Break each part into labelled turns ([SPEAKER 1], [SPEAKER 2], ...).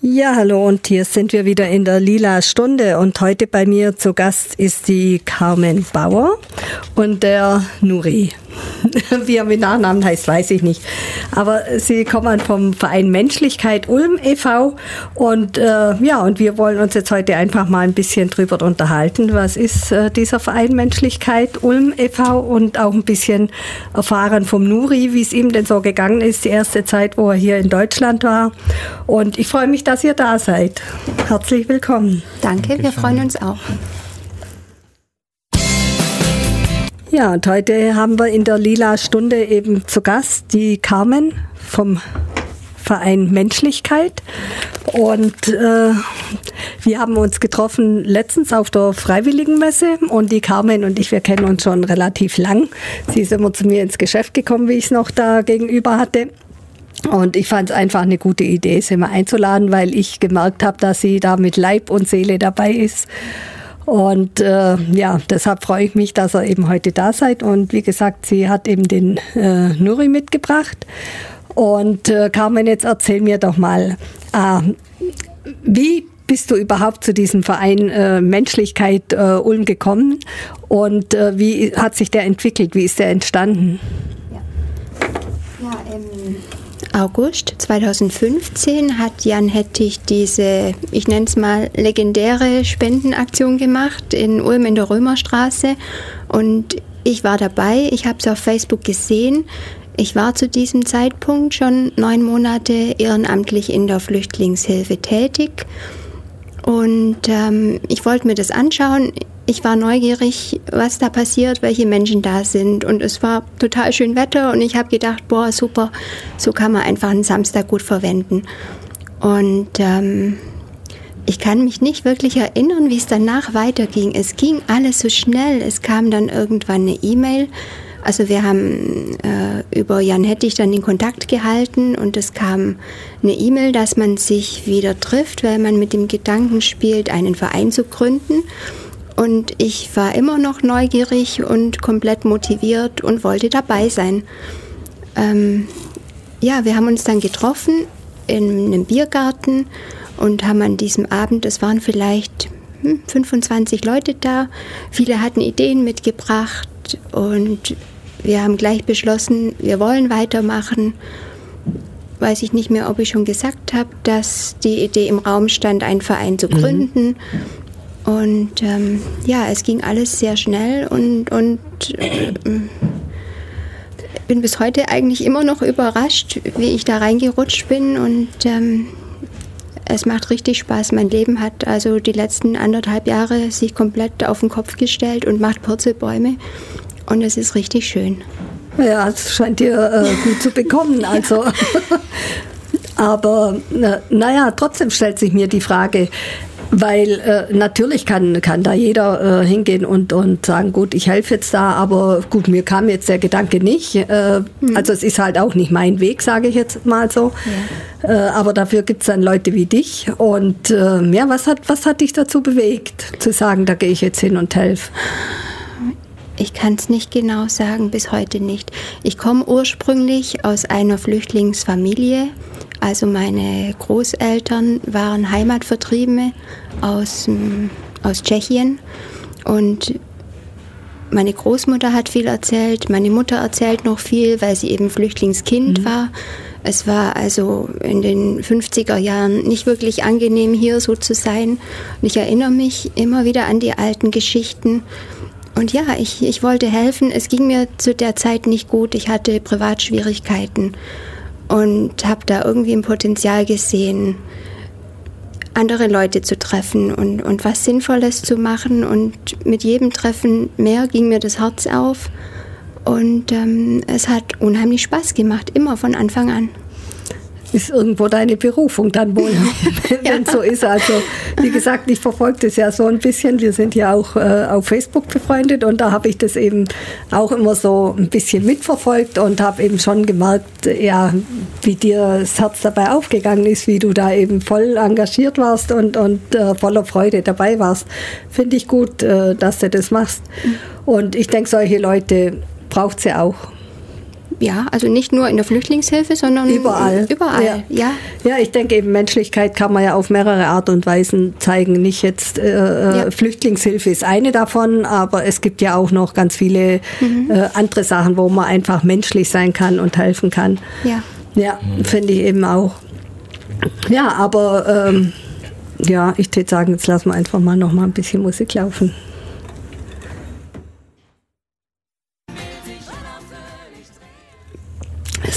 [SPEAKER 1] Ja, hallo und hier sind wir wieder in der Lila Stunde und heute bei mir zu Gast ist die Carmen Bauer und der Nuri. Wie er mit Nachnamen heißt, weiß ich nicht. Aber sie kommen vom Verein Menschlichkeit Ulm e.V. Und äh, ja, und wir wollen uns jetzt heute einfach mal ein bisschen drüber unterhalten. Was ist äh, dieser Verein Menschlichkeit Ulm e.V. und auch ein bisschen erfahren vom Nuri, wie es ihm denn so gegangen ist, die erste Zeit, wo er hier in Deutschland war. Und ich freue mich, dass ihr da seid. Herzlich willkommen.
[SPEAKER 2] Danke, wir freuen uns auch.
[SPEAKER 1] Ja, und heute haben wir in der Lila Stunde eben zu Gast die Carmen vom Verein Menschlichkeit. Und äh, wir haben uns getroffen letztens auf der Freiwilligenmesse und die Carmen und ich, wir kennen uns schon relativ lang. Sie ist immer zu mir ins Geschäft gekommen, wie ich es noch da gegenüber hatte. Und ich fand es einfach eine gute Idee, sie mal einzuladen, weil ich gemerkt habe, dass sie da mit Leib und Seele dabei ist. Und äh, ja, deshalb freue ich mich, dass ihr eben heute da seid. Und wie gesagt, sie hat eben den äh, Nuri mitgebracht. Und äh, Carmen, jetzt erzähl mir doch mal, äh, wie bist du überhaupt zu diesem Verein äh, Menschlichkeit äh, Ulm gekommen und äh, wie hat sich der entwickelt? Wie ist der entstanden?
[SPEAKER 2] Ja, ja ähm August 2015 hat Jan Hettich diese, ich nenne es mal, legendäre Spendenaktion gemacht in Ulm in der Römerstraße. Und ich war dabei, ich habe es auf Facebook gesehen. Ich war zu diesem Zeitpunkt schon neun Monate ehrenamtlich in der Flüchtlingshilfe tätig. Und ähm, ich wollte mir das anschauen ich war neugierig, was da passiert, welche Menschen da sind. Und es war total schön Wetter und ich habe gedacht, boah, super, so kann man einfach einen Samstag gut verwenden. Und ähm, ich kann mich nicht wirklich erinnern, wie es danach weiterging. Es ging alles so schnell. Es kam dann irgendwann eine E-Mail. Also wir haben äh, über Jan Hettich dann den Kontakt gehalten und es kam eine E-Mail, dass man sich wieder trifft, weil man mit dem Gedanken spielt, einen Verein zu gründen. Und ich war immer noch neugierig und komplett motiviert und wollte dabei sein. Ähm, ja, wir haben uns dann getroffen in einem Biergarten und haben an diesem Abend, es waren vielleicht hm, 25 Leute da, viele hatten Ideen mitgebracht und wir haben gleich beschlossen, wir wollen weitermachen. Weiß ich nicht mehr, ob ich schon gesagt habe, dass die Idee im Raum stand, einen Verein zu mhm. gründen. Mhm. Und ähm, ja, es ging alles sehr schnell und, und äh, bin bis heute eigentlich immer noch überrascht, wie ich da reingerutscht bin und ähm, es macht richtig Spaß. Mein Leben hat also die letzten anderthalb Jahre sich komplett auf den Kopf gestellt und macht Purzelbäume und es ist richtig schön.
[SPEAKER 1] Ja, es scheint dir äh, gut zu bekommen. Also. Aber naja, trotzdem stellt sich mir die Frage, weil äh, natürlich kann, kann da jeder äh, hingehen und, und sagen, gut, ich helfe jetzt da, aber gut, mir kam jetzt der Gedanke nicht. Äh, mhm. Also es ist halt auch nicht mein Weg, sage ich jetzt mal so. Ja. Äh, aber dafür gibt es dann Leute wie dich. Und äh, ja, was hat, was hat dich dazu bewegt, zu sagen, da gehe ich jetzt hin und helfe?
[SPEAKER 2] Ich kann es nicht genau sagen, bis heute nicht. Ich komme ursprünglich aus einer Flüchtlingsfamilie. Also meine Großeltern waren Heimatvertriebene aus, aus Tschechien und meine Großmutter hat viel erzählt, meine Mutter erzählt noch viel, weil sie eben Flüchtlingskind mhm. war. Es war also in den 50er Jahren nicht wirklich angenehm, hier so zu sein. Und ich erinnere mich immer wieder an die alten Geschichten. Und ja, ich, ich wollte helfen. Es ging mir zu der Zeit nicht gut. Ich hatte Privatschwierigkeiten und habe da irgendwie ein Potenzial gesehen, andere Leute zu treffen und, und was Sinnvolles zu machen. Und mit jedem Treffen mehr ging mir das Herz auf. Und ähm, es hat unheimlich Spaß gemacht, immer von Anfang an
[SPEAKER 1] ist irgendwo deine Berufung dann wohl, wenn es ja. so ist. Also wie gesagt, ich verfolge das ja so ein bisschen. Wir sind ja auch äh, auf Facebook befreundet und da habe ich das eben auch immer so ein bisschen mitverfolgt und habe eben schon gemerkt, ja, wie dir das Herz dabei aufgegangen ist, wie du da eben voll engagiert warst und, und äh, voller Freude dabei warst. Finde ich gut, äh, dass du das machst. Und ich denke, solche Leute braucht sie auch
[SPEAKER 2] ja, also nicht nur in der Flüchtlingshilfe, sondern
[SPEAKER 1] überall.
[SPEAKER 2] Überall,
[SPEAKER 1] ja. ja. Ja, ich denke eben, Menschlichkeit kann man ja auf mehrere Art und Weisen zeigen. Nicht jetzt, äh, äh, ja. Flüchtlingshilfe ist eine davon, aber es gibt ja auch noch ganz viele mhm. äh, andere Sachen, wo man einfach menschlich sein kann und helfen kann.
[SPEAKER 2] Ja.
[SPEAKER 1] Ja, finde ich eben auch. Ja, aber ähm, ja, ich würde sagen, jetzt lassen wir einfach mal noch mal ein bisschen Musik laufen.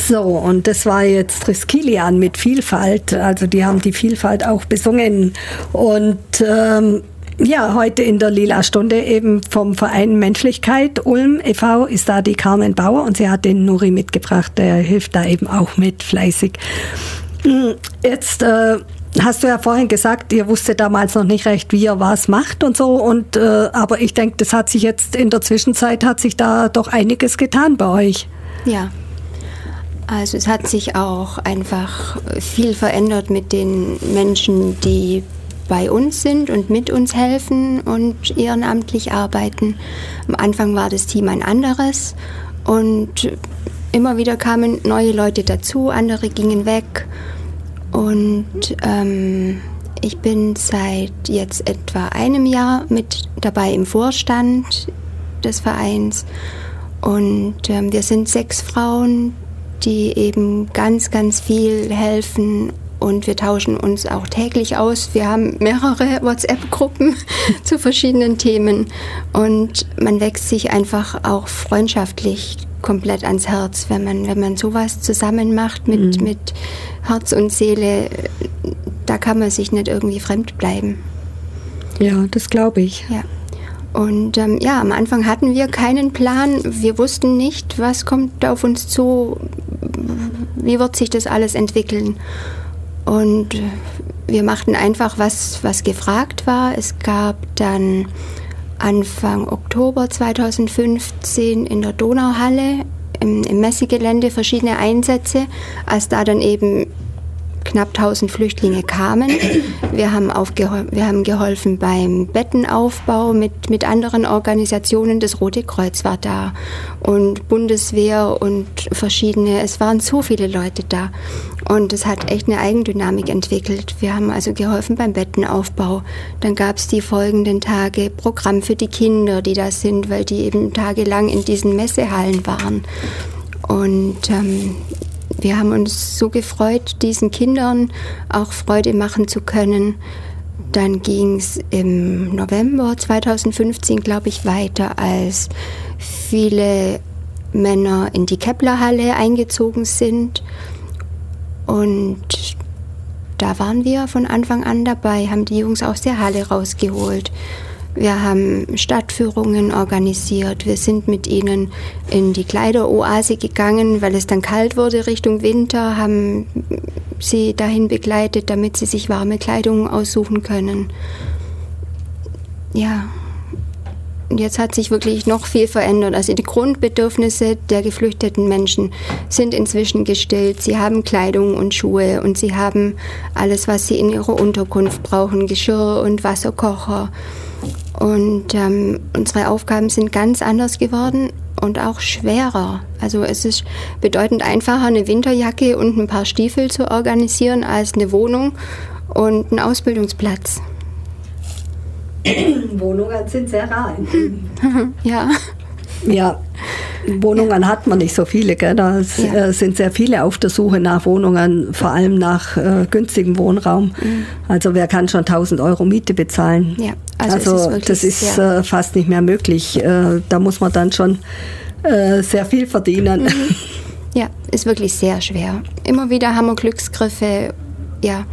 [SPEAKER 1] So, und das war jetzt Triskelian mit Vielfalt. Also die haben die Vielfalt auch besungen. Und ähm, ja, heute in der Lila Stunde eben vom Verein Menschlichkeit Ulm e.V. ist da die Carmen Bauer und sie hat den Nuri mitgebracht. Der hilft da eben auch mit fleißig. Hm, jetzt äh, hast du ja vorhin gesagt, ihr wusstet damals noch nicht recht, wie ihr was macht und so. Und äh, aber ich denke, das hat sich jetzt in der Zwischenzeit hat sich da doch einiges getan bei euch.
[SPEAKER 2] Ja, also es hat sich auch einfach viel verändert mit den Menschen, die bei uns sind und mit uns helfen und ehrenamtlich arbeiten. Am Anfang war das Team ein anderes und immer wieder kamen neue Leute dazu, andere gingen weg und ähm, ich bin seit jetzt etwa einem Jahr mit dabei im Vorstand des Vereins und ähm, wir sind sechs Frauen, die eben ganz, ganz viel helfen und wir tauschen uns auch täglich aus. Wir haben mehrere WhatsApp-Gruppen zu verschiedenen Themen und man wächst sich einfach auch freundschaftlich komplett ans Herz, wenn man, wenn man sowas zusammen macht mit, mhm. mit Herz und Seele. Da kann man sich nicht irgendwie fremd bleiben.
[SPEAKER 1] Ja, das glaube ich.
[SPEAKER 2] Ja. Und ähm, ja, am Anfang hatten wir keinen Plan. Wir wussten nicht, was kommt auf uns zu, wie wird sich das alles entwickeln. Und wir machten einfach, was, was gefragt war. Es gab dann Anfang Oktober 2015 in der Donauhalle im, im Messegelände verschiedene Einsätze, als da dann eben knapp 1000 Flüchtlinge kamen. Wir haben, wir haben geholfen beim Bettenaufbau mit, mit anderen Organisationen. Das Rote Kreuz war da und Bundeswehr und verschiedene. Es waren so viele Leute da. Und es hat echt eine Eigendynamik entwickelt. Wir haben also geholfen beim Bettenaufbau. Dann gab es die folgenden Tage Programm für die Kinder, die da sind, weil die eben tagelang in diesen Messehallen waren. Und ähm, wir haben uns so gefreut, diesen Kindern auch Freude machen zu können. Dann ging es im November 2015, glaube ich, weiter, als viele Männer in die Keplerhalle eingezogen sind. Und da waren wir von Anfang an dabei, haben die Jungs aus der Halle rausgeholt wir haben Stadtführungen organisiert. Wir sind mit ihnen in die Kleideroase gegangen, weil es dann kalt wurde Richtung Winter, haben sie dahin begleitet, damit sie sich warme Kleidung aussuchen können. Ja. Und jetzt hat sich wirklich noch viel verändert. Also die Grundbedürfnisse der geflüchteten Menschen sind inzwischen gestillt. Sie haben Kleidung und Schuhe und sie haben alles, was sie in ihrer Unterkunft brauchen, Geschirr und Wasserkocher. Und ähm, unsere Aufgaben sind ganz anders geworden und auch schwerer. Also es ist bedeutend einfacher, eine Winterjacke und ein paar Stiefel zu organisieren, als eine Wohnung und einen Ausbildungsplatz.
[SPEAKER 1] Wohnungen sind sehr rar.
[SPEAKER 2] ja.
[SPEAKER 1] Ja, Wohnungen hat man nicht so viele. Gell? Da ja. Äh, sind sehr viele auf der Suche nach Wohnungen, vor allem nach äh, günstigem Wohnraum. Mhm. Also wer kann schon 1000 Euro Miete bezahlen?
[SPEAKER 2] Ja,
[SPEAKER 1] also, also ist das ist äh, fast nicht mehr möglich. Äh, da muss man dann schon äh, sehr viel verdienen. Mhm.
[SPEAKER 2] Ja, ist wirklich sehr schwer. Immer wieder haben wir Glücksgriffe, ja.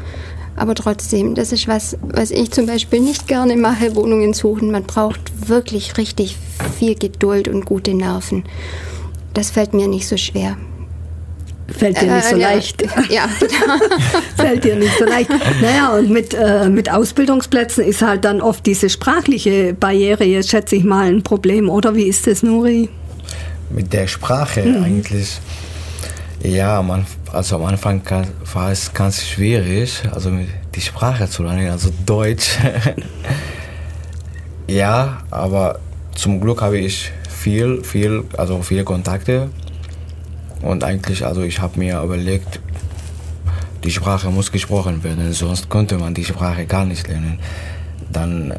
[SPEAKER 2] Aber trotzdem, das ist was, was ich zum Beispiel nicht gerne mache, Wohnungen suchen. Man braucht wirklich richtig viel Geduld und gute Nerven. Das fällt mir nicht so schwer.
[SPEAKER 1] Fällt dir nicht so äh, leicht.
[SPEAKER 2] Ja,
[SPEAKER 1] Fällt dir nicht so leicht. Naja, und mit, äh, mit Ausbildungsplätzen ist halt dann oft diese sprachliche Barriere, jetzt schätze ich mal, ein Problem, oder wie ist das, Nuri?
[SPEAKER 3] Mit der Sprache hm. eigentlich. Ja, man, also am Anfang war es ganz schwierig, also die Sprache zu lernen, also Deutsch. ja, aber zum Glück habe ich viel, viel, also viele Kontakte Und eigentlich, also ich habe mir überlegt, die Sprache muss gesprochen werden, sonst könnte man die Sprache gar nicht lernen. Dann äh,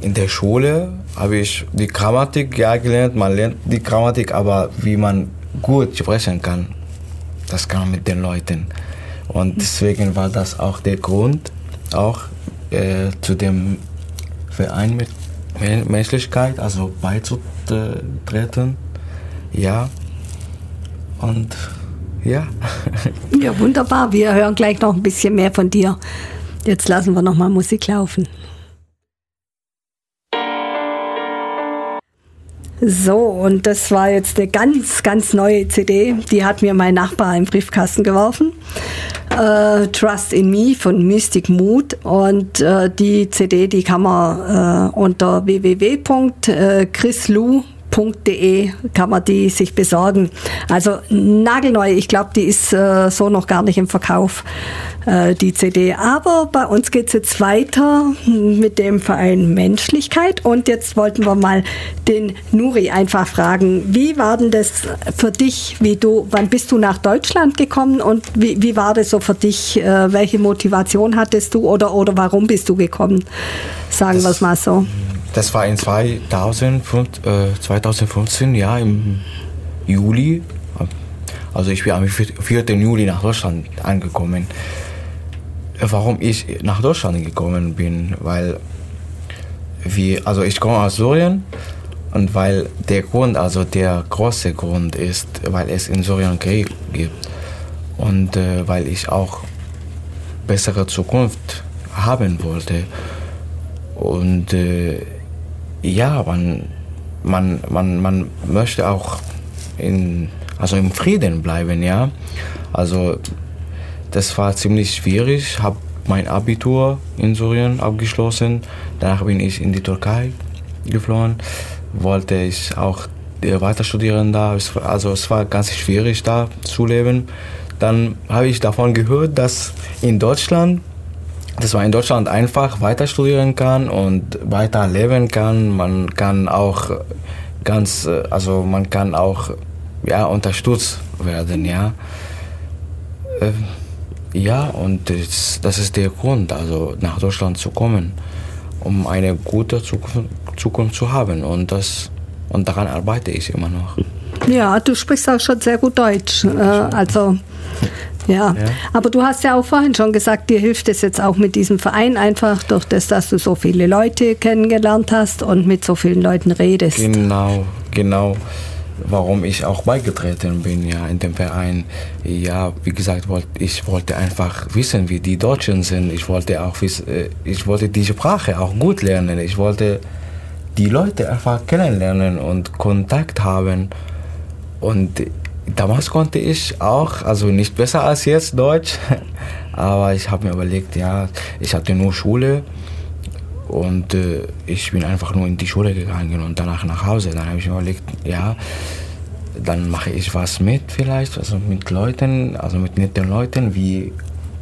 [SPEAKER 3] in der Schule habe ich die Grammatik ja gelernt, man lernt die Grammatik, aber wie man gut sprechen kann, das man mit den Leuten. Und deswegen war das auch der Grund, auch äh, zu dem Verein mit Menschlichkeit, also beizutreten. Ja. Und ja.
[SPEAKER 1] Ja, wunderbar. Wir hören gleich noch ein bisschen mehr von dir. Jetzt lassen wir noch mal Musik laufen. So, und das war jetzt eine ganz, ganz neue CD. Die hat mir mein Nachbar im Briefkasten geworfen. Äh, Trust in Me von Mystic Mood. Und äh, die CD, die kann man äh, unter www.chrislou.com De kann man die sich besorgen. Also nagelneu, ich glaube, die ist äh, so noch gar nicht im Verkauf, äh, die CD. Aber bei uns geht es jetzt weiter mit dem Verein Menschlichkeit und jetzt wollten wir mal den Nuri einfach fragen, wie war denn das für dich, wie du, wann bist du nach Deutschland gekommen und wie, wie war das so für dich, äh, welche Motivation hattest du oder, oder warum bist du gekommen? Sagen wir es mal so.
[SPEAKER 3] Das war in 2005, äh, 2015, ja, im Juli. Also ich bin am 4. Juli nach Deutschland angekommen. Warum ich nach Deutschland gekommen bin, weil wir, also ich komme aus Syrien und weil der Grund, also der große Grund ist, weil es in Syrien Krieg gibt und äh, weil ich auch bessere Zukunft haben wollte und äh, ja, man, man, man, man möchte auch in, also im Frieden bleiben, ja. Also das war ziemlich schwierig. Ich habe mein Abitur in Syrien abgeschlossen. Danach bin ich in die Türkei geflohen. Wollte ich auch weiter studieren da. Also es war ganz schwierig da zu leben. Dann habe ich davon gehört, dass in Deutschland dass man in Deutschland einfach weiter studieren kann und weiter leben kann. Man kann auch ganz, also man kann auch ja, unterstützt werden, ja. Äh, ja, und das, ist der Grund, also nach Deutschland zu kommen, um eine gute Zukunft, Zukunft zu haben. Und, das, und daran arbeite ich immer noch.
[SPEAKER 1] Ja, du sprichst auch schon sehr gut Deutsch. Äh, also ja. ja. aber du hast ja auch vorhin schon gesagt, dir hilft es jetzt auch mit diesem Verein einfach durch das, dass du so viele Leute kennengelernt hast und mit so vielen Leuten redest.
[SPEAKER 3] Genau, genau. Warum ich auch beigetreten bin, ja, in dem Verein. Ja, wie gesagt, ich wollte einfach wissen, wie die Deutschen sind. Ich wollte auch wissen, äh, ich wollte die Sprache auch gut lernen. Ich wollte die Leute einfach kennenlernen und Kontakt haben. Und damals konnte ich auch, also nicht besser als jetzt Deutsch, aber ich habe mir überlegt, ja, ich hatte nur Schule und äh, ich bin einfach nur in die Schule gegangen und danach nach Hause. Dann habe ich mir überlegt, ja, dann mache ich was mit vielleicht, also mit Leuten, also mit netten Leuten wie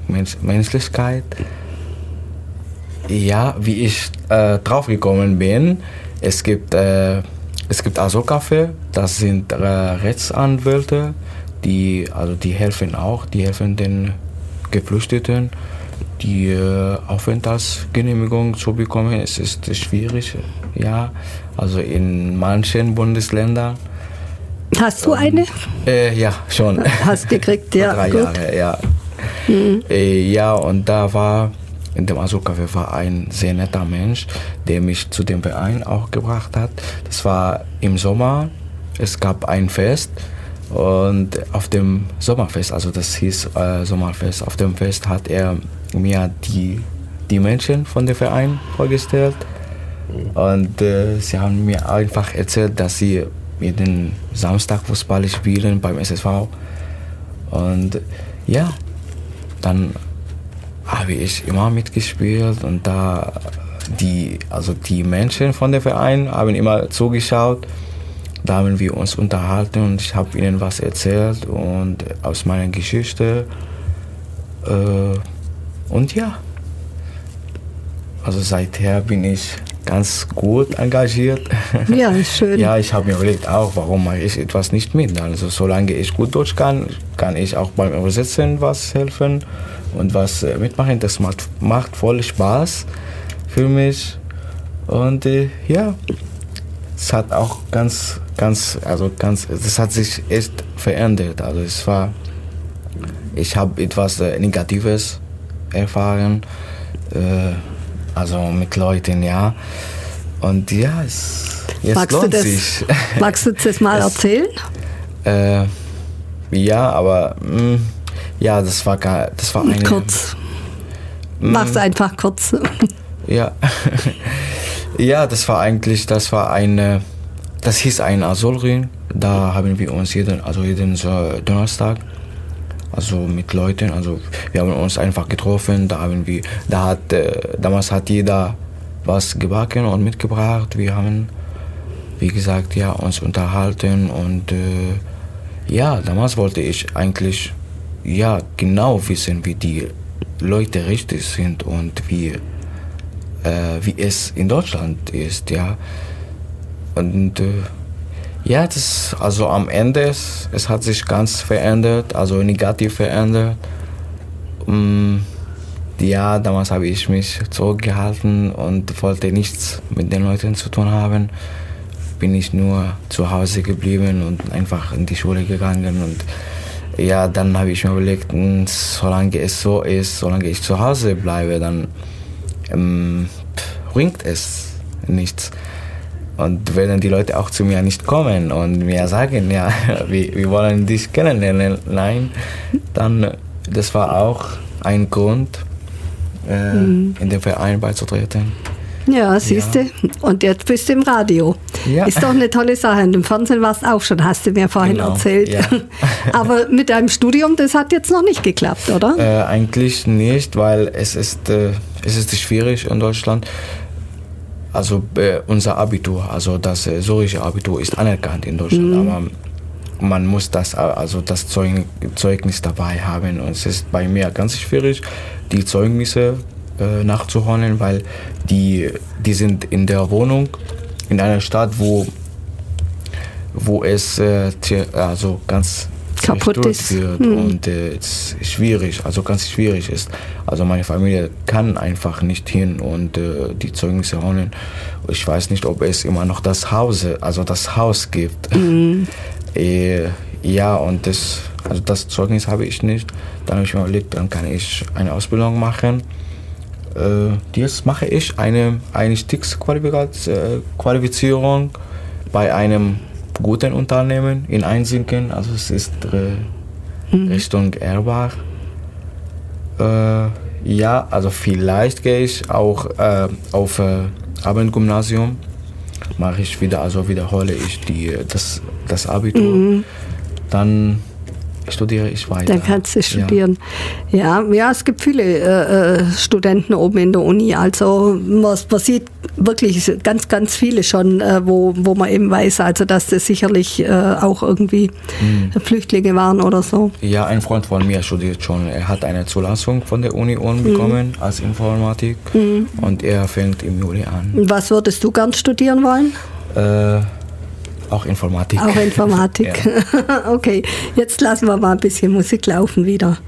[SPEAKER 3] Mensch Menschlichkeit. Ja, wie ich äh, draufgekommen bin, es gibt äh, es gibt also Kaffee, das sind äh, Rechtsanwälte, die, also die helfen auch, die helfen den Geflüchteten, die äh, Aufenthaltsgenehmigung zu bekommen. Es ist schwierig, ja, also in manchen Bundesländern.
[SPEAKER 1] Hast du eine?
[SPEAKER 3] Äh, ja, schon.
[SPEAKER 1] Hast gekriegt, ja.
[SPEAKER 3] drei
[SPEAKER 1] gut.
[SPEAKER 3] Jahre, ja. Mhm. Ja, und da war in dem Azul-Café war ein sehr netter Mensch, der mich zu dem Verein auch gebracht hat. Das war im Sommer, es gab ein Fest. Und auf dem Sommerfest, also das hieß äh, Sommerfest, auf dem Fest hat er mir die, die Menschen von dem Verein vorgestellt. Und äh, sie haben mir einfach erzählt, dass sie jeden Samstag Fußball spielen beim SSV und ja, dann habe ich immer mitgespielt und da die, also die Menschen von dem Verein haben immer zugeschaut. Da haben wir uns unterhalten und ich habe ihnen was erzählt und aus meiner Geschichte. Äh, und ja, also seither bin ich ganz gut engagiert.
[SPEAKER 1] Ja, schön.
[SPEAKER 3] ja, ich habe mir überlegt auch, warum mache ich etwas nicht mit. Also solange ich gut Deutsch kann, kann ich auch beim Übersetzen was helfen und was äh, mitmachen. Das macht, macht voll Spaß für mich. Und äh, ja, es hat auch ganz, ganz, also ganz, das hat sich echt verändert. Also es war, ich habe etwas äh, Negatives erfahren, äh, also mit Leuten, ja. Und ja, es jetzt
[SPEAKER 1] magst
[SPEAKER 3] lohnt
[SPEAKER 1] du das,
[SPEAKER 3] sich.
[SPEAKER 1] Magst du das mal
[SPEAKER 3] Es-
[SPEAKER 1] erzählen?
[SPEAKER 3] äh, ja, aber mh, ja, das war gar, das war eine.
[SPEAKER 1] Kurz. Mach's einfach kurz.
[SPEAKER 3] Ja. ja, das war eigentlich, das war eine, das hieß ein Asylring. Da haben wir uns jeden, also jeden Donnerstag, also mit Leuten, also wir haben uns einfach getroffen. Da haben wir, da hat, äh, damals hat jeder was gebacken und mitgebracht. Wir haben, wie gesagt, ja, uns unterhalten und äh, ja, damals wollte ich eigentlich ja genau wissen, wie die Leute richtig sind und wie äh, wie es in Deutschland ist, ja. Und äh, ja, das, also am Ende, es, es hat sich ganz verändert, also negativ verändert. Mm, ja, damals habe ich mich zurückgehalten und wollte nichts mit den Leuten zu tun haben. Bin ich nur zu Hause geblieben und einfach in die Schule gegangen und ja, dann habe ich mir überlegt, mm, solange es so ist, solange ich zu Hause bleibe, dann ähm, bringt es nichts. Und werden die Leute auch zu mir nicht kommen und mir sagen, ja, wir, wir wollen dich kennenlernen, nein, dann, das war auch ein Grund, äh, in den Verein beizutreten.
[SPEAKER 1] Ja, siehst du. Und jetzt bist du im Radio.
[SPEAKER 3] Ja.
[SPEAKER 1] Ist doch eine tolle Sache. Und im Fernsehen warst du auch schon, hast du mir vorhin
[SPEAKER 3] Genau,
[SPEAKER 1] erzählt.
[SPEAKER 3] ja.
[SPEAKER 1] Aber mit deinem Studium, das hat jetzt noch nicht geklappt, oder?
[SPEAKER 3] Äh, eigentlich nicht, weil es ist, äh, es ist schwierig in Deutschland. Also äh, unser Abitur, also das äh, syrische Abitur ist anerkannt in Deutschland, aber man muss das, äh, also das Zeug, Zeugnis dabei haben und es ist bei mir ganz schwierig, die Zeugnisse äh, nachzuholen, weil die, die sind in der Wohnung in einer Stadt, wo, wo es äh, also ganz
[SPEAKER 1] Kaputt ist.
[SPEAKER 3] wird und äh, es ist schwierig, also ganz schwierig ist. Also meine Familie kann einfach nicht hin und äh, die Zeugnisse holen. Ich weiß nicht, ob es immer noch das Haus, also das Haus gibt. äh, ja, und das, also das Zeugnis habe ich nicht. Dann habe ich mir überlegt, dann kann ich eine Ausbildung machen. Äh, jetzt mache ich eine Einstiegsqualifizierung bei einem guten Unternehmen in Einsinken. Also es ist äh, Richtung Erbach. Äh, ja, also vielleicht gehe ich auch äh, auf äh, Abendgymnasium. Mache ich wieder, also wiederhole ich die, das, das Abitur. Dann studiere ich weiter.
[SPEAKER 1] Dann kannst du
[SPEAKER 3] Ja.
[SPEAKER 1] studieren. Ja, ja, es gibt viele äh, äh, Studenten oben in der Uni. Also man, man sieht wirklich ganz, ganz viele schon, äh, wo, wo man eben weiß, also dass das sicherlich äh, auch irgendwie
[SPEAKER 3] Mhm.
[SPEAKER 1] Flüchtlinge waren oder so.
[SPEAKER 3] Ja, ein Freund von mir studiert schon. Er hat eine Zulassung von der Uni Ulm bekommen als Informatik und er fängt im Juli an.
[SPEAKER 1] Was würdest du gern studieren wollen?
[SPEAKER 3] Äh, auch Informatik.
[SPEAKER 1] Auch Informatik.
[SPEAKER 3] Ja.
[SPEAKER 1] okay, jetzt lassen wir mal ein bisschen Musik laufen wieder.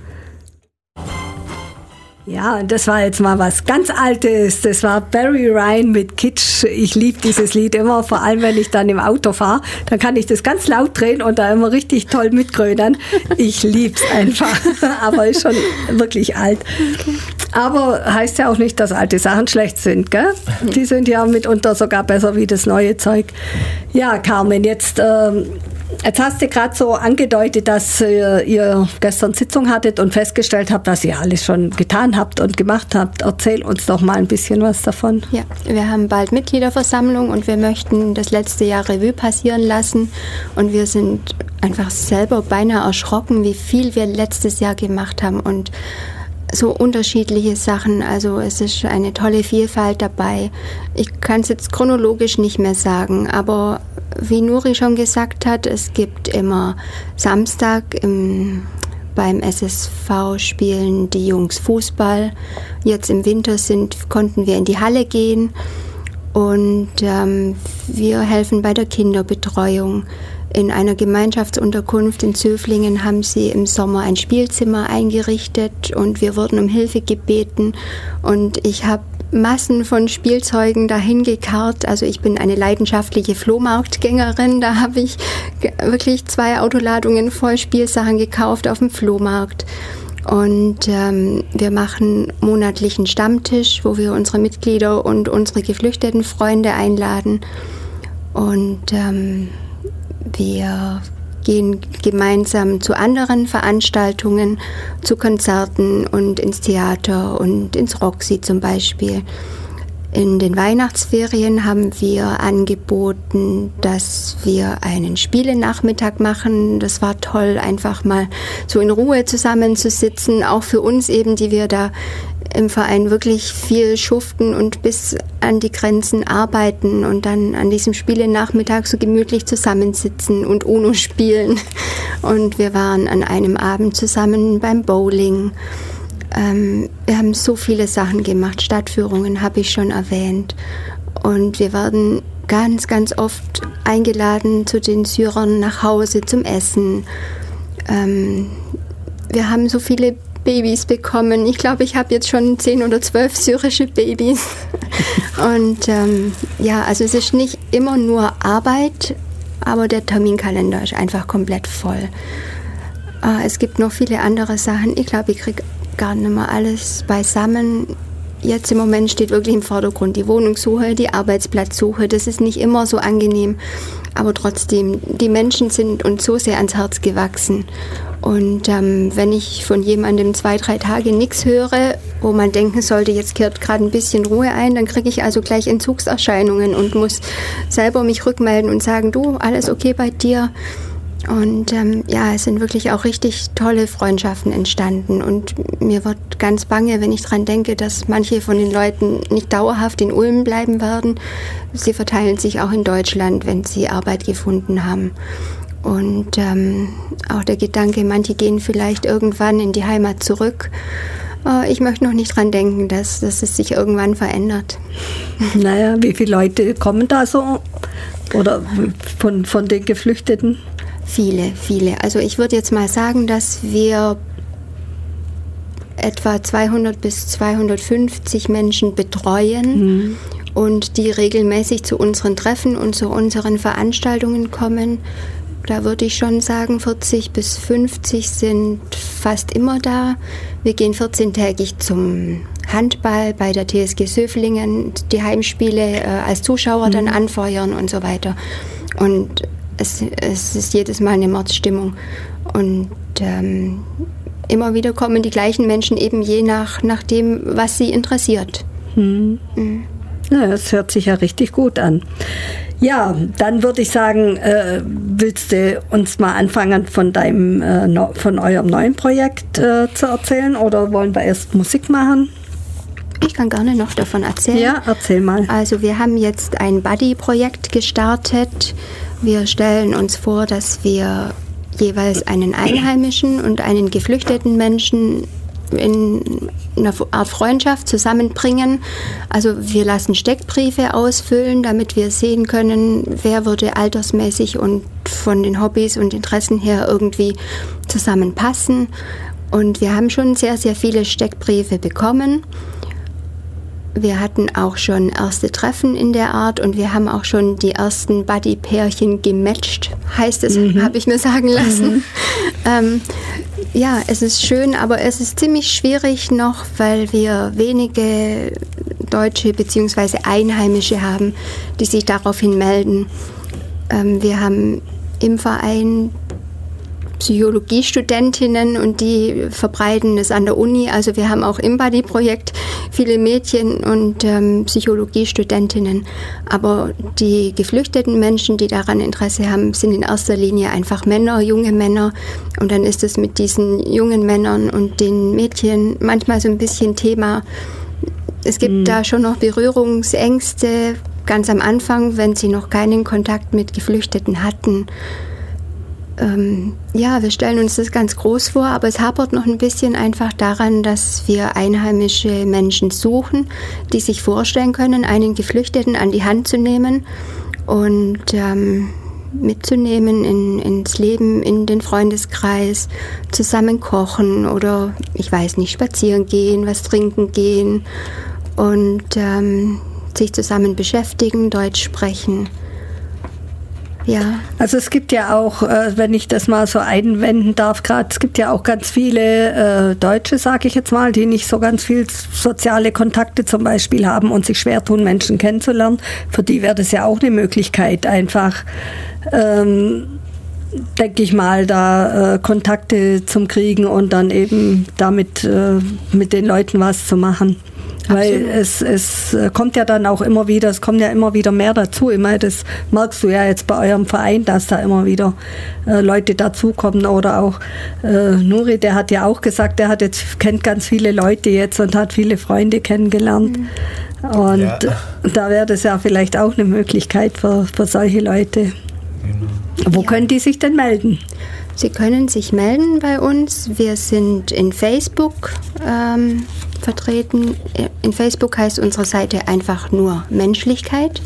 [SPEAKER 1] Ja, und das war jetzt mal was ganz Altes. Das war Barry Ryan mit Kitsch. Ich liebe dieses Lied immer, vor allem wenn ich dann im Auto fahre. Dann kann ich das ganz laut drehen und da immer richtig toll mitgrödern. Ich lieb's einfach. Aber ist schon wirklich alt. Aber heißt ja auch nicht, dass alte Sachen schlecht sind, gell? Die sind ja mitunter sogar besser wie das neue Zeug. Ja, Carmen, jetzt, ähm, jetzt hast du gerade so angedeutet, dass äh, ihr gestern Sitzung hattet und festgestellt habt, was ihr alles schon getan habt und gemacht habt. Erzähl uns doch mal ein bisschen was davon.
[SPEAKER 2] Ja, wir haben bald Mitgliederversammlung und wir möchten das letzte Jahr Revue passieren lassen. Und wir sind einfach selber beinahe erschrocken, wie viel wir letztes Jahr gemacht haben und so unterschiedliche Sachen. Also es ist eine tolle Vielfalt dabei. Ich kann es jetzt chronologisch nicht mehr sagen, aber wie Nuri schon gesagt hat, es gibt immer Samstag im beim SSV spielen die Jungs Fußball. Jetzt im Winter sind, konnten wir in die Halle gehen Und ähm, wir helfen bei der Kinderbetreuung. In einer Gemeinschaftsunterkunft in Zöflingen haben sie im Sommer ein Spielzimmer eingerichtet und wir wurden um Hilfe gebeten. Und ich habe Massen von Spielzeugen dahin gekarrt. Also ich bin eine leidenschaftliche Flohmarktgängerin. Da habe ich wirklich zwei Autoladungen voll Spielsachen gekauft auf dem Flohmarkt. Und ähm, wir machen monatlichen Stammtisch, wo wir unsere Mitglieder und unsere geflüchteten Freunde einladen. Und ähm, wir gehen gemeinsam zu anderen Veranstaltungen, zu Konzerten und ins Theater und ins Roxy zum Beispiel. In den Weihnachtsferien haben wir angeboten, dass wir einen Spielenachmittag machen. Das war toll, einfach mal so in Ruhe zusammenzusitzen, auch für uns eben, die wir da im Verein wirklich viel schuften und bis an die Grenzen arbeiten und dann an diesem Spielenachmittag so gemütlich zusammensitzen und UNO spielen. Und wir waren an einem Abend zusammen beim Bowling. Ähm, wir haben so viele Sachen gemacht. Stadtführungen habe ich schon erwähnt. Und wir werden ganz, ganz oft eingeladen zu den Syrern nach Hause zum Essen. Ähm, wir haben so viele Babys bekommen. Ich glaube, ich habe jetzt schon zehn oder zwölf syrische Babys. Und ähm, ja, also es ist nicht immer nur Arbeit, aber der Terminkalender ist einfach komplett voll. Äh, es gibt noch viele andere Sachen. Ich glaube, ich kriege gar nicht mehr alles beisammen. Jetzt im Moment steht wirklich im Vordergrund die Wohnungssuche, die Arbeitsplatzsuche. Das ist nicht immer so angenehm, aber trotzdem, die Menschen sind uns so sehr ans Herz gewachsen. Und ähm, wenn ich von jemandem zwei, drei Tage nichts höre, wo man denken sollte, jetzt kehrt gerade ein bisschen Ruhe ein, dann kriege ich also gleich Entzugserscheinungen und muss selber mich rückmelden und sagen, du, alles okay bei dir? Und ähm, ja, es sind wirklich auch richtig tolle Freundschaften entstanden. Und mir wird ganz bange, wenn ich daran denke, dass manche von den Leuten nicht dauerhaft in Ulm bleiben werden. Sie verteilen sich auch in Deutschland, wenn sie Arbeit gefunden haben. Und ähm, auch der Gedanke, manche gehen vielleicht irgendwann in die Heimat zurück. Äh, ich möchte noch nicht daran denken, dass, dass es sich irgendwann verändert.
[SPEAKER 1] Naja, wie viele Leute kommen da so? Oder von, von den Geflüchteten?
[SPEAKER 2] Viele, viele. Also ich würde jetzt mal sagen, dass wir etwa 200 bis 250 Menschen betreuen mhm. und die regelmäßig zu unseren Treffen und zu unseren Veranstaltungen kommen. Da würde ich schon sagen, 40 bis 50 sind fast immer da. Wir gehen 14-tägig zum Handball bei der TSG Söflingen, die Heimspiele äh, als Zuschauer mhm. dann anfeuern und so weiter. Und es, es ist jedes Mal eine Mordstimmung. Und ähm, immer wieder kommen die gleichen Menschen eben je nach, nach dem, was sie interessiert. Hm.
[SPEAKER 1] Mhm. Ja, das hört sich ja richtig gut an. Ja, dann würde ich sagen, äh, willst du uns mal anfangen von deinem, äh, no, von eurem neuen Projekt äh, zu erzählen oder wollen wir erst Musik machen?
[SPEAKER 2] Ich kann gerne noch davon erzählen.
[SPEAKER 1] Ja, erzähl mal.
[SPEAKER 2] Also wir haben jetzt ein Buddy-Projekt gestartet wir stellen uns vor, dass wir jeweils einen einheimischen und einen geflüchteten Menschen in einer Art Freundschaft zusammenbringen. Also wir lassen Steckbriefe ausfüllen, damit wir sehen können, wer würde altersmäßig und von den Hobbys und Interessen her irgendwie zusammenpassen. Und wir haben schon sehr, sehr viele Steckbriefe bekommen. Wir hatten auch schon erste Treffen in der Art und wir haben auch schon die ersten Buddy-Pärchen gematcht, heißt es, mhm. habe ich mir sagen lassen. Mhm. Ähm, ja, es ist schön, aber es ist ziemlich schwierig noch, weil wir wenige Deutsche bzw. Einheimische haben, die sich daraufhin melden. Ähm, wir haben im Verein Psychologiestudentinnen und die verbreiten es an der Uni. Also wir haben auch im Buddy-Projekt viele Mädchen und ähm, Psychologiestudentinnen. Aber die geflüchteten Menschen, die daran Interesse haben, sind in erster Linie einfach Männer, junge Männer. Und dann ist es mit diesen jungen Männern und den Mädchen manchmal so ein bisschen Thema. Es gibt mhm. da schon noch Berührungsängste ganz am Anfang, wenn sie noch keinen Kontakt mit Geflüchteten hatten ähm, ja, wir stellen uns das ganz groß vor, aber es hapert noch ein bisschen einfach daran, dass wir einheimische Menschen suchen, die sich vorstellen können, einen Geflüchteten an die Hand zu nehmen und ähm, mitzunehmen in, ins Leben, in den Freundeskreis, zusammen kochen oder ich weiß nicht, spazieren gehen, was trinken gehen und ähm, sich zusammen beschäftigen, Deutsch sprechen.
[SPEAKER 1] Ja. Also es gibt ja auch, äh, wenn ich das mal so einwenden darf, gerade es gibt ja auch ganz viele äh, Deutsche, sage ich jetzt mal, die nicht so ganz viel soziale Kontakte zum Beispiel haben und sich schwer tun, Menschen kennenzulernen. Für die wäre das ja auch eine Möglichkeit, einfach ähm, denke ich mal, da äh, Kontakte zum Kriegen und dann eben damit äh, mit den Leuten was zu machen. Weil es, es äh, kommt ja dann auch immer wieder, es kommt ja immer wieder mehr dazu. Immer, das merkst du ja jetzt bei eurem Verein, dass da immer wieder äh, Leute dazukommen. Oder auch äh, Nuri, der hat ja auch gesagt, der hat jetzt, kennt ganz viele Leute jetzt und hat viele Freunde kennengelernt. Mhm. Und ja. da wäre das ja vielleicht auch eine Möglichkeit für, für solche Leute. Genau. Wo ja. können die sich denn melden?
[SPEAKER 2] Sie können sich melden bei uns. Wir sind in Facebook ähm, vertreten. In Facebook heißt unsere Seite einfach nur Menschlichkeit.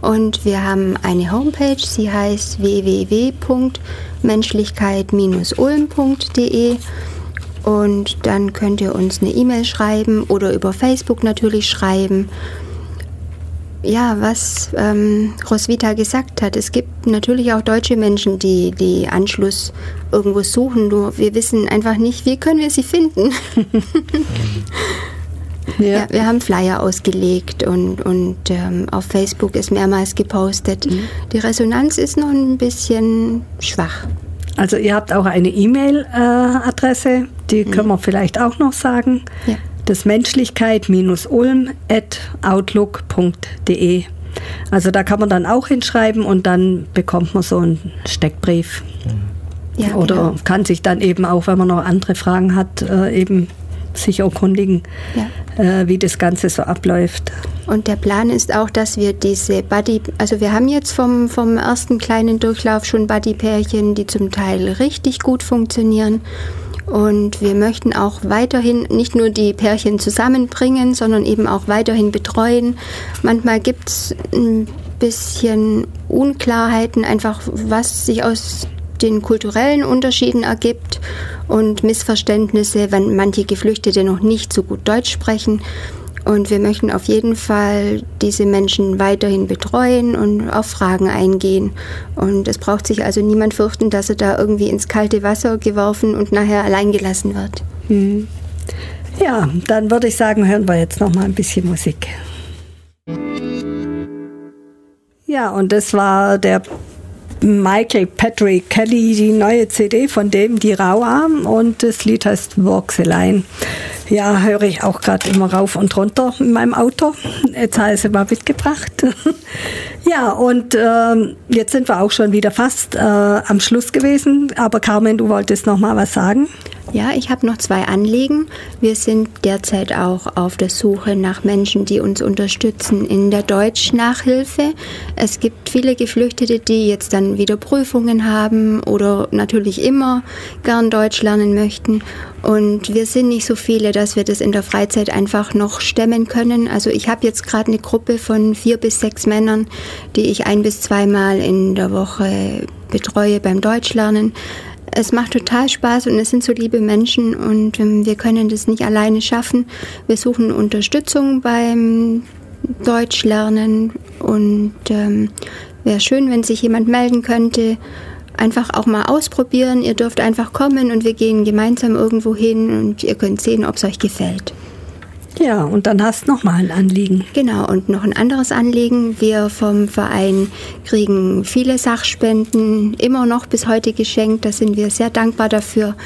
[SPEAKER 2] Und wir haben eine Homepage, sie heißt www.menschlichkeit-ulm.de. Und dann könnt ihr uns eine E-Mail schreiben oder über Facebook natürlich schreiben ja, was ähm, Roswitha gesagt hat. Es gibt natürlich auch deutsche Menschen, die, die Anschluss irgendwo suchen, nur wir wissen einfach nicht, wie können wir sie finden. ja. ja. wir haben Flyer ausgelegt und, und ähm, auf Facebook ist mehrmals gepostet. Mhm. Die Resonanz ist noch ein bisschen schwach.
[SPEAKER 1] Also ihr habt auch eine E-Mail-Adresse, die mhm. können wir vielleicht auch noch sagen. Ja das Menschlichkeit-ulm.outlook.de. Also da kann man dann auch hinschreiben und dann bekommt man so einen Steckbrief. Ja, Oder genau. kann sich dann eben auch, wenn man noch andere Fragen hat, äh, eben sich erkundigen, ja. äh, wie das Ganze so abläuft.
[SPEAKER 2] Und der Plan ist auch, dass wir diese Buddy, also wir haben jetzt vom, vom ersten kleinen Durchlauf schon Buddy-Pärchen, die zum Teil richtig gut funktionieren. Und wir möchten auch weiterhin nicht nur die Pärchen zusammenbringen, sondern eben auch weiterhin betreuen. Manchmal gibt es ein bisschen Unklarheiten, einfach was sich aus den kulturellen Unterschieden ergibt und Missverständnisse, wenn manche Geflüchtete noch nicht so gut Deutsch sprechen. Und wir möchten auf jeden Fall diese Menschen weiterhin betreuen und auf Fragen eingehen. Und es braucht sich also niemand fürchten, dass er da irgendwie ins kalte Wasser geworfen und nachher allein gelassen wird. Mhm.
[SPEAKER 1] Ja, dann würde ich sagen, hören wir jetzt noch mal ein bisschen Musik. Ja, und das war der Michael Patrick Kelly, die neue CD von dem, die Rauarm und das Lied heißt Line. Ja, höre ich auch gerade immer rauf und runter in meinem Auto. Jetzt habe ich sie mal mitgebracht. ja, und äh, jetzt sind wir auch schon wieder fast äh, am Schluss gewesen. Aber Carmen, du wolltest noch mal was sagen?
[SPEAKER 2] Ja, ich habe noch zwei Anliegen. Wir sind derzeit auch auf der Suche nach Menschen, die uns unterstützen in der Deutschnachhilfe. Es gibt viele Geflüchtete, die jetzt dann wieder Prüfungen haben oder natürlich immer gern Deutsch lernen möchten. Und wir sind nicht so viele, dass wir das in der Freizeit einfach noch stemmen können. Also ich habe jetzt gerade eine Gruppe von vier bis sechs Männern, die ich ein bis zweimal in der Woche betreue beim Deutschlernen es macht total Spaß und es sind so liebe Menschen und ähm, wir können das nicht alleine schaffen. Wir suchen Unterstützung beim Deutschlernen und ähm, wäre schön, wenn sich jemand melden könnte. Einfach auch mal ausprobieren. Ihr dürft einfach kommen und wir gehen gemeinsam irgendwo hin und ihr könnt sehen, ob es euch gefällt.
[SPEAKER 1] Ja, und dann hast du nochmal ein Anliegen.
[SPEAKER 2] Genau, und noch ein anderes Anliegen. Wir vom Verein kriegen viele Sachspenden immer noch bis heute geschenkt. Da sind wir sehr dankbar dafür.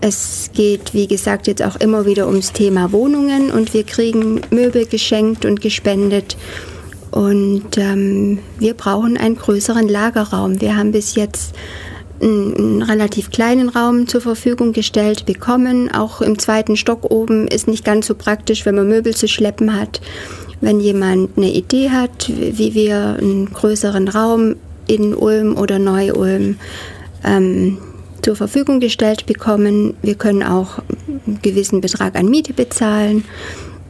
[SPEAKER 2] Es geht, wie gesagt, jetzt auch immer wieder ums Thema Wohnungen und wir kriegen Möbel geschenkt und gespendet. Und ähm, wir brauchen einen größeren Lagerraum. Wir haben bis jetzt einen relativ kleinen Raum zur Verfügung gestellt bekommen. Auch im zweiten Stock oben ist nicht ganz so praktisch, wenn man Möbel zu schleppen hat. Wenn jemand eine Idee hat, wie wir einen größeren Raum in Ulm oder Neu-Ulm ähm, zur Verfügung gestellt bekommen. Wir können auch einen gewissen Betrag an Miete bezahlen.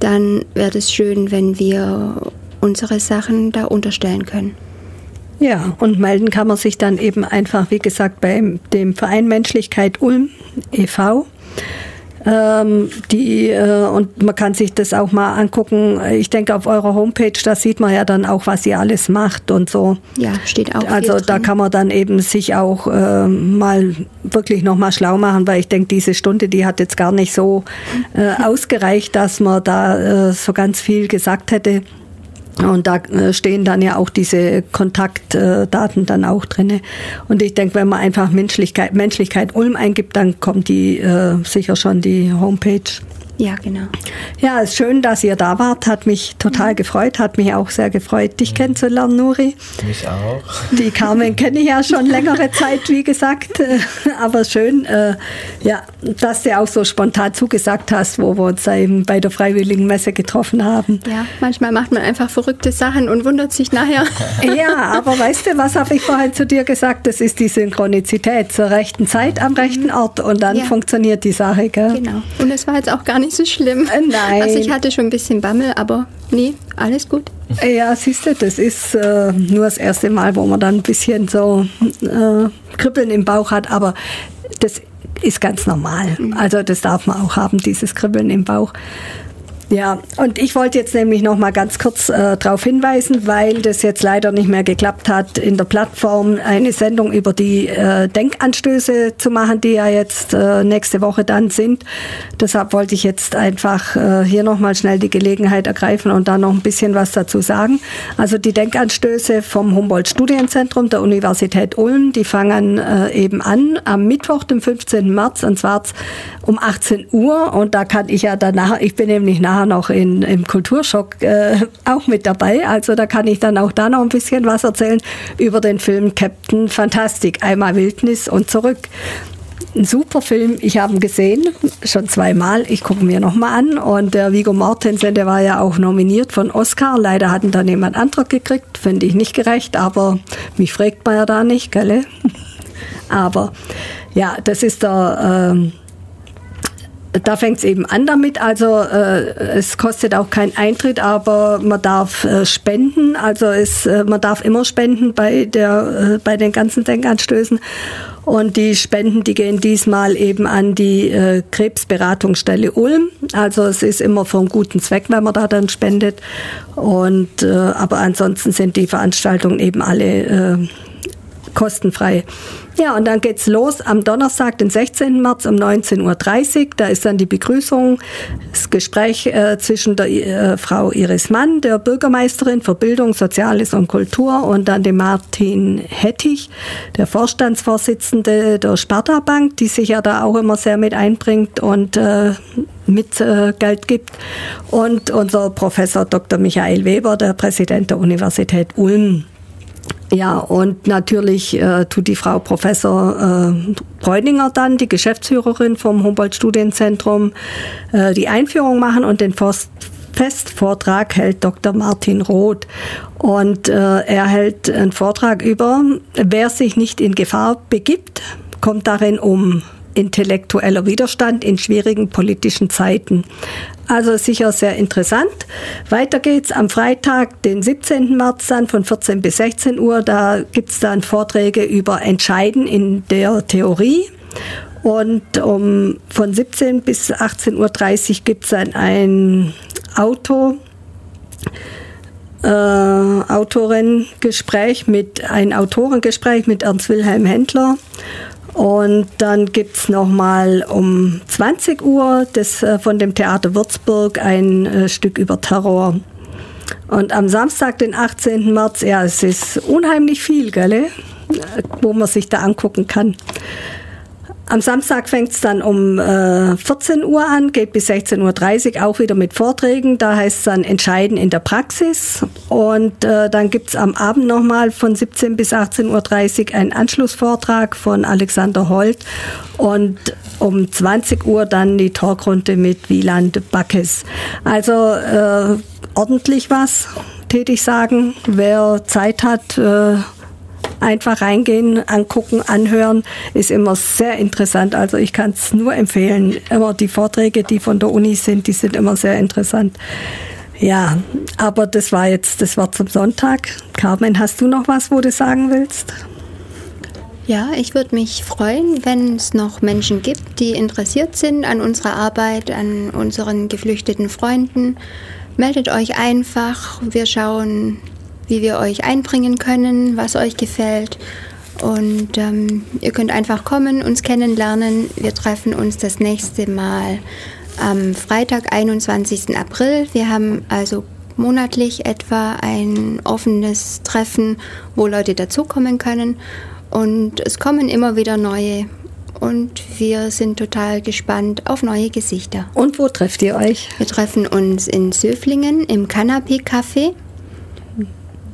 [SPEAKER 2] Dann wäre es schön, wenn wir unsere Sachen da unterstellen können.
[SPEAKER 1] Ja, und melden kann man sich dann eben einfach, wie gesagt, bei dem Verein Menschlichkeit Ulm e.V. Ähm, die, äh, und man kann sich das auch mal angucken. Ich denke, auf eurer Homepage, da sieht man ja dann auch, was ihr alles macht und so.
[SPEAKER 2] Ja, steht auch.
[SPEAKER 1] Also da kann man dann eben sich auch äh, mal wirklich nochmal schlau machen, weil ich denke, diese Stunde, die hat jetzt gar nicht so äh, ausgereicht, dass man da äh, so ganz viel gesagt hätte. Und da äh, stehen dann ja auch diese Kontaktdaten dann auch drinne. Und ich denke, wenn man einfach Menschlichkeit, Menschlichkeit Ulm eingibt, dann kommt die äh, sicher schon die Homepage.
[SPEAKER 2] Ja, genau.
[SPEAKER 1] Ja, es ist schön, dass ihr da wart. Hat mich total gefreut. Hat mich auch sehr gefreut, dich kennenzulernen, Nuri.
[SPEAKER 3] Mich auch.
[SPEAKER 1] Die Carmen kenne ich ja schon längere Zeit, wie gesagt. Aber schön, äh, ja, dass du auch so spontan zugesagt hast, wo wir uns eben bei der Freiwilligen Messe getroffen haben.
[SPEAKER 2] Ja, manchmal macht man einfach verrückte Sachen und wundert sich nachher.
[SPEAKER 1] Ja, aber weißt du, was habe ich vorhin zu dir gesagt? Das ist die Synchronizität zur rechten Zeit am rechten Ort und dann ja. funktioniert die Sache. Gell?
[SPEAKER 2] Genau. Und es war jetzt auch gar nicht so schlimm.
[SPEAKER 1] Äh, nein.
[SPEAKER 2] Also ich hatte schon ein bisschen Bammel, aber nee, alles gut.
[SPEAKER 1] Ja, siehst du, das ist äh, nur das erste Mal, wo man dann ein bisschen so äh, Kribbeln im Bauch hat, aber das ist ganz normal. Mhm. Also das darf man auch haben, dieses Kribbeln im Bauch. Ja, und ich wollte jetzt nämlich noch mal ganz kurz äh, darauf hinweisen, weil das jetzt leider nicht mehr geklappt hat, in der Plattform eine Sendung über die äh, Denkanstöße zu machen, die ja jetzt äh, nächste Woche dann sind. Deshalb wollte ich jetzt einfach äh, hier noch mal schnell die Gelegenheit ergreifen und da noch ein bisschen was dazu sagen. Also die Denkanstöße vom Humboldt Studienzentrum der Universität Ulm, die fangen äh, eben an am Mittwoch, dem 15. März, und zwar um 18 Uhr. Und da kann ich ja danach, ich bin nämlich nachher Jahr noch in, im Kulturschock äh, auch mit dabei. Also da kann ich dann auch da noch ein bisschen was erzählen über den Film Captain Fantastic. Einmal Wildnis und zurück. Ein super Film. Ich habe ihn gesehen, schon zweimal. Ich gucke mir nochmal an. Und der Vigo Mortensen, der war ja auch nominiert von Oscar. Leider hat ihn dann jemand anderes gekriegt. Finde ich nicht gerecht, aber mich fragt man ja da nicht, gell? aber ja, das ist der... Ähm, da fängt es eben an damit. Also äh, es kostet auch keinen Eintritt, aber man darf äh, spenden. Also es, äh, man darf immer spenden bei der äh, bei den ganzen Denkanstößen. Und die Spenden, die gehen diesmal eben an die äh, Krebsberatungsstelle Ulm. Also es ist immer für guten Zweck, wenn man da dann spendet. Und äh, aber ansonsten sind die Veranstaltungen eben alle äh, kostenfrei. Ja, und dann geht's los am Donnerstag, den 16. März um 19.30 Uhr. Da ist dann die Begrüßung, das Gespräch äh, zwischen der äh, Frau Iris Mann, der Bürgermeisterin für Bildung, Soziales und Kultur, und dann dem Martin Hettich, der Vorstandsvorsitzende der Sparta Bank, die sich ja da auch immer sehr mit einbringt und äh, mit äh, Geld gibt. Und unser Professor Dr. Michael Weber, der Präsident der Universität Ulm. Ja, und natürlich äh, tut die Frau Professor äh, Bräuninger dann, die Geschäftsführerin vom Humboldt-Studienzentrum, äh, die Einführung machen und den Forst Festvortrag hält Dr. Martin Roth. Und äh, er hält einen Vortrag über, wer sich nicht in Gefahr begibt, kommt darin um intellektueller Widerstand in schwierigen politischen Zeiten. Also sicher sehr interessant. Weiter geht's am Freitag, den 17. März dann von 14 bis 16 Uhr. Da gibt's dann Vorträge über Entscheiden in der Theorie. Und um, von 17 bis 18.30 Uhr gibt's dann ein Auto, äh, Autorengespräch mit ein Autorengespräch mit Ernst Wilhelm Händler und dann gibt's noch mal um 20 Uhr das, äh, von dem Theater Würzburg ein äh, Stück über Terror. Und am Samstag, den 18. März, ja, es ist unheimlich viel, gell, äh, wo man sich da angucken kann. Am Samstag fängt es dann um äh, 14 Uhr an, geht bis 16.30 Uhr auch wieder mit Vorträgen. Da heißt es dann Entscheiden in der Praxis. Und äh, dann gibt es am Abend nochmal von 17 bis 18.30 Uhr einen Anschlussvortrag von Alexander Holt. Und um 20 Uhr dann die Talkrunde mit Wieland Backes. Also äh, ordentlich was, tätig sagen. Wer Zeit hat, äh, Einfach reingehen, angucken, anhören, ist immer sehr interessant. Also ich kann es nur empfehlen. Immer die Vorträge, die von der Uni sind, die sind immer sehr interessant. Ja, aber das war jetzt, das war zum Sonntag. Carmen, hast du noch was, wo du sagen willst?
[SPEAKER 2] Ja, ich würde mich freuen, wenn es noch Menschen gibt, die interessiert sind an unserer Arbeit, an unseren geflüchteten Freunden. Meldet euch einfach. Wir schauen, wie wir euch einbringen können, was euch gefällt. Und ähm, ihr könnt einfach kommen, uns kennenlernen. Wir treffen uns das nächste Mal am Freitag, 21. April. Wir haben also monatlich etwa ein offenes Treffen, wo Leute dazukommen können. Und es kommen immer wieder neue. Und wir sind total gespannt auf neue Gesichter.
[SPEAKER 1] Und wo trefft ihr euch?
[SPEAKER 2] Wir treffen uns in Söflingen im Canapé Café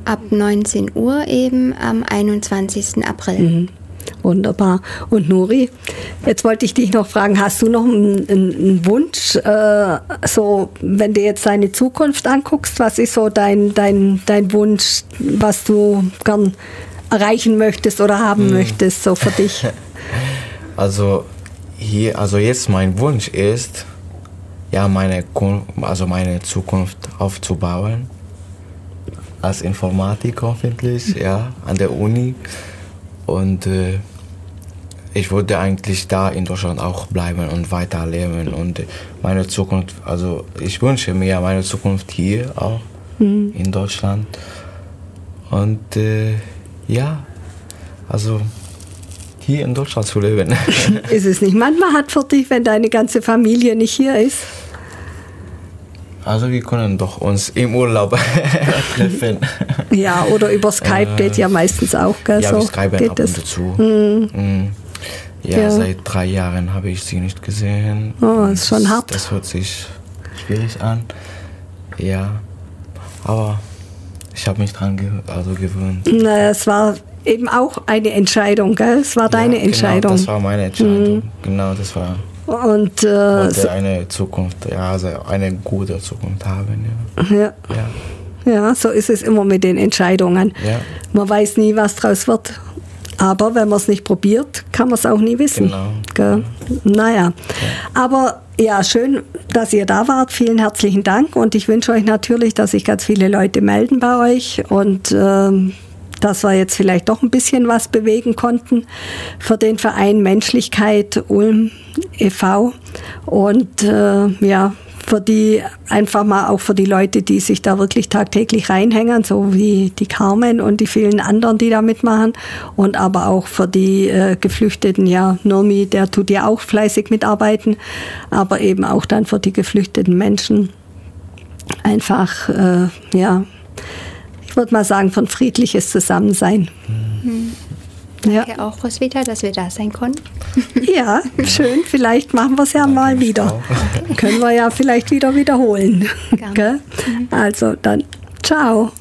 [SPEAKER 2] ab 19 Uhr eben am 21. April. Mhm.
[SPEAKER 1] Wunderbar. Und Nuri, jetzt wollte ich dich noch fragen, hast du noch einen, einen Wunsch, äh, so wenn du jetzt deine Zukunft anguckst, was ist so dein, dein, dein Wunsch, was du gern erreichen möchtest oder haben hm. möchtest, so für dich?
[SPEAKER 3] Also hier, also jetzt mein Wunsch ist, ja meine, also meine Zukunft aufzubauen als Informatiker hoffentlich, ja, an der Uni und äh, ich würde eigentlich da in Deutschland auch bleiben und weiterleben und meine Zukunft, also ich wünsche mir meine Zukunft hier auch mhm. in Deutschland und äh, ja, also hier in Deutschland zu leben.
[SPEAKER 1] ist es nicht manchmal hart für dich, wenn deine ganze Familie nicht hier ist?
[SPEAKER 3] Also wir können doch uns im Urlaub treffen.
[SPEAKER 1] Ja, oder über Skype äh, geht ja meistens auch. Gell?
[SPEAKER 3] Ja, so Skype geht ab das. und zu. Mhm. Mhm. Ja, ja, seit drei Jahren habe ich sie nicht gesehen.
[SPEAKER 1] Oh, ist schon das, hart.
[SPEAKER 3] Das hört sich schwierig an. Ja, aber ich habe mich dran ge also gewöhnt.
[SPEAKER 1] Naja, es war eben auch eine Entscheidung, gell? Es war deine
[SPEAKER 3] ja,
[SPEAKER 1] Entscheidung.
[SPEAKER 3] Genau, das war meine Entscheidung. Mhm. Genau, das war.
[SPEAKER 1] Und äh,
[SPEAKER 3] so eine Zukunft, ja, also eine gute Zukunft haben.
[SPEAKER 1] Ja. ja. ja. ja so ist es immer mit den Entscheidungen. Ja. Man weiß nie, was draus wird. Aber wenn man es nicht probiert, kann man es auch nie wissen. Genau. Naja. Ja. Aber ja, schön, dass ihr da wart. Vielen herzlichen Dank. Und ich wünsche euch natürlich, dass sich ganz viele Leute melden bei euch und ähm, dass wir jetzt vielleicht doch ein bisschen was bewegen konnten für den Verein Menschlichkeit Ulm e.V. Und äh, ja, für die einfach mal auch für die Leute, die sich da wirklich tagtäglich reinhängen, so wie die Carmen und die vielen anderen, die da mitmachen und aber auch für die äh, Geflüchteten, ja, Nurmi, der tut ja auch fleißig mitarbeiten, aber eben auch dann für die geflüchteten Menschen einfach, äh, ja, ich würde mal sagen, von friedliches Zusammensein.
[SPEAKER 2] Mhm. Danke ja. auch, Roswitha, dass wir da sein konnten.
[SPEAKER 1] Ja, schön. Vielleicht machen wir es ja mal wieder. Können wir ja vielleicht wieder wiederholen. Mhm. Also dann, ciao.